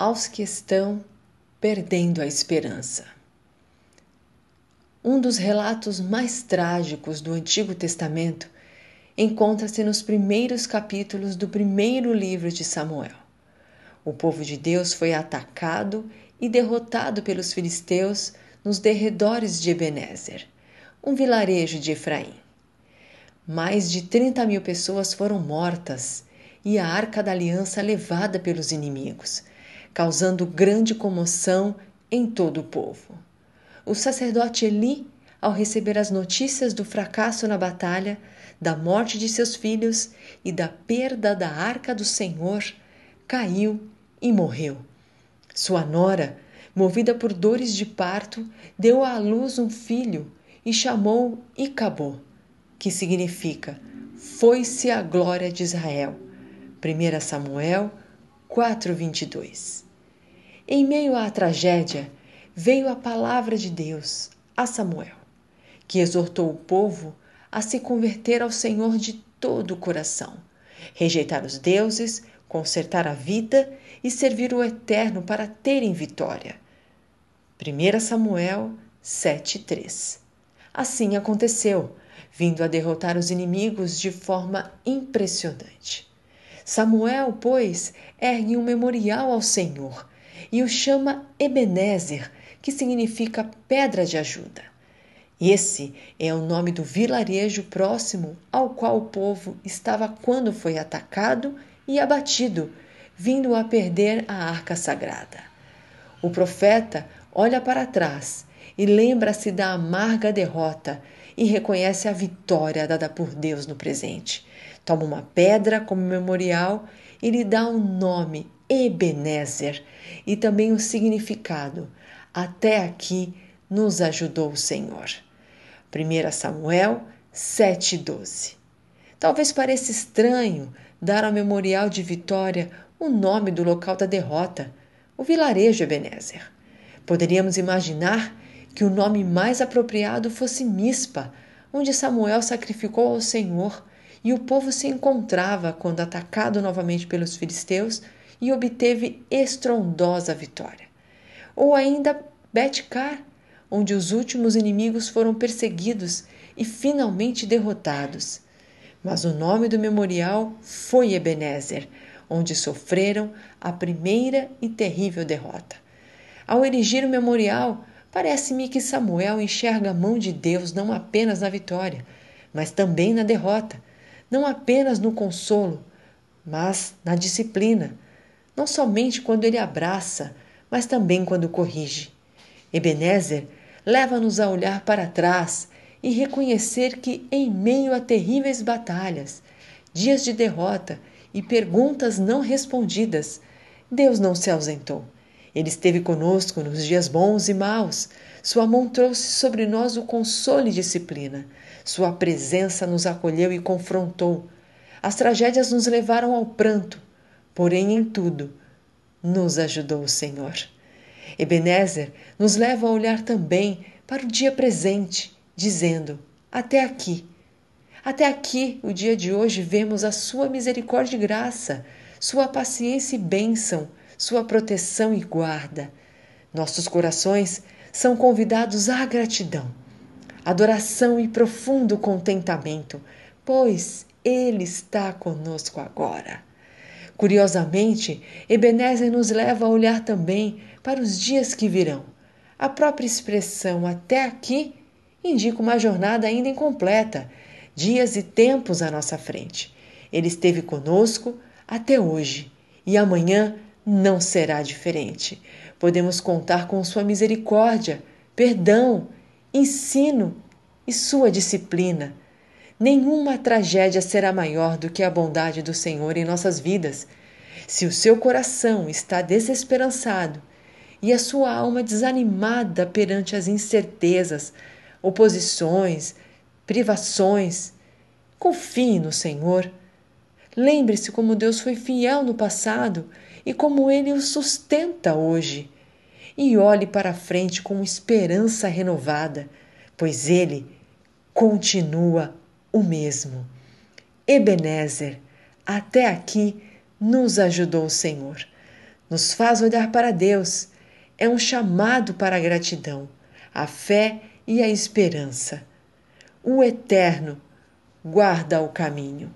aos que estão perdendo a esperança. Um dos relatos mais trágicos do Antigo Testamento encontra-se nos primeiros capítulos do primeiro livro de Samuel. O povo de Deus foi atacado e derrotado pelos filisteus nos derredores de Ebenezer, um vilarejo de Efraim. Mais de 30 mil pessoas foram mortas e a arca da aliança levada pelos inimigos, causando grande comoção em todo o povo. O sacerdote Eli, ao receber as notícias do fracasso na batalha, da morte de seus filhos e da perda da arca do Senhor, caiu e morreu. Sua nora, movida por dores de parto, deu à luz um filho e chamou Icabô, que significa Foi-se a glória de Israel. 1 Samuel 4:22. Em meio à tragédia, veio a palavra de Deus a Samuel, que exortou o povo a se converter ao Senhor de todo o coração, rejeitar os deuses, consertar a vida e servir o Eterno para terem vitória. 1 Samuel 7:3. Assim aconteceu, vindo a derrotar os inimigos de forma impressionante. Samuel, pois, ergue um memorial ao Senhor e o chama Ebenezer, que significa pedra de ajuda. Esse é o nome do vilarejo próximo ao qual o povo estava quando foi atacado e abatido, vindo a perder a arca sagrada. O profeta olha para trás e lembra-se da amarga derrota e reconhece a vitória dada por Deus no presente. Toma uma pedra como memorial e lhe dá um nome, Ebenezer, e também o significado. Até aqui nos ajudou o Senhor. 1 Samuel 7,12. Talvez pareça estranho dar ao memorial de Vitória o nome do local da derrota, o vilarejo Ebenezer. Poderíamos imaginar que o nome mais apropriado fosse Mispa, onde Samuel sacrificou ao Senhor e o povo se encontrava quando atacado novamente pelos filisteus e obteve estrondosa vitória. Ou ainda Betcar, onde os últimos inimigos foram perseguidos e finalmente derrotados. Mas o nome do memorial foi Ebenezer, onde sofreram a primeira e terrível derrota. Ao erigir o memorial, parece-me que Samuel enxerga a mão de Deus não apenas na vitória, mas também na derrota, não apenas no consolo, mas na disciplina, não somente quando ele abraça, mas também quando corrige. Ebenezer leva-nos a olhar para trás e reconhecer que, em meio a terríveis batalhas, dias de derrota e perguntas não respondidas, Deus não se ausentou. Ele esteve conosco nos dias bons e maus. Sua mão trouxe sobre nós o consolo e disciplina. Sua presença nos acolheu e confrontou. As tragédias nos levaram ao pranto, porém em tudo nos ajudou o Senhor. Ebenezer nos leva a olhar também para o dia presente, dizendo: Até aqui. Até aqui, o dia de hoje, vemos a Sua misericórdia e graça, Sua paciência e bênção, Sua proteção e guarda. Nossos corações são convidados à gratidão, adoração e profundo contentamento, pois Ele está conosco agora. Curiosamente, Ebenezer nos leva a olhar também para os dias que virão. A própria expressão até aqui indica uma jornada ainda incompleta, dias e tempos à nossa frente. Ele esteve conosco até hoje e amanhã não será diferente. Podemos contar com Sua misericórdia, perdão, ensino e Sua disciplina. Nenhuma tragédia será maior do que a bondade do Senhor em nossas vidas. Se o seu coração está desesperançado e a sua alma desanimada perante as incertezas, oposições, privações, confie no Senhor. Lembre-se como Deus foi fiel no passado e como ele o sustenta hoje. E olhe para frente com esperança renovada, pois ele continua o mesmo. Ebenezer, até aqui nos ajudou o Senhor. nos faz olhar para Deus, é um chamado para a gratidão, a fé e a esperança. O Eterno guarda o caminho.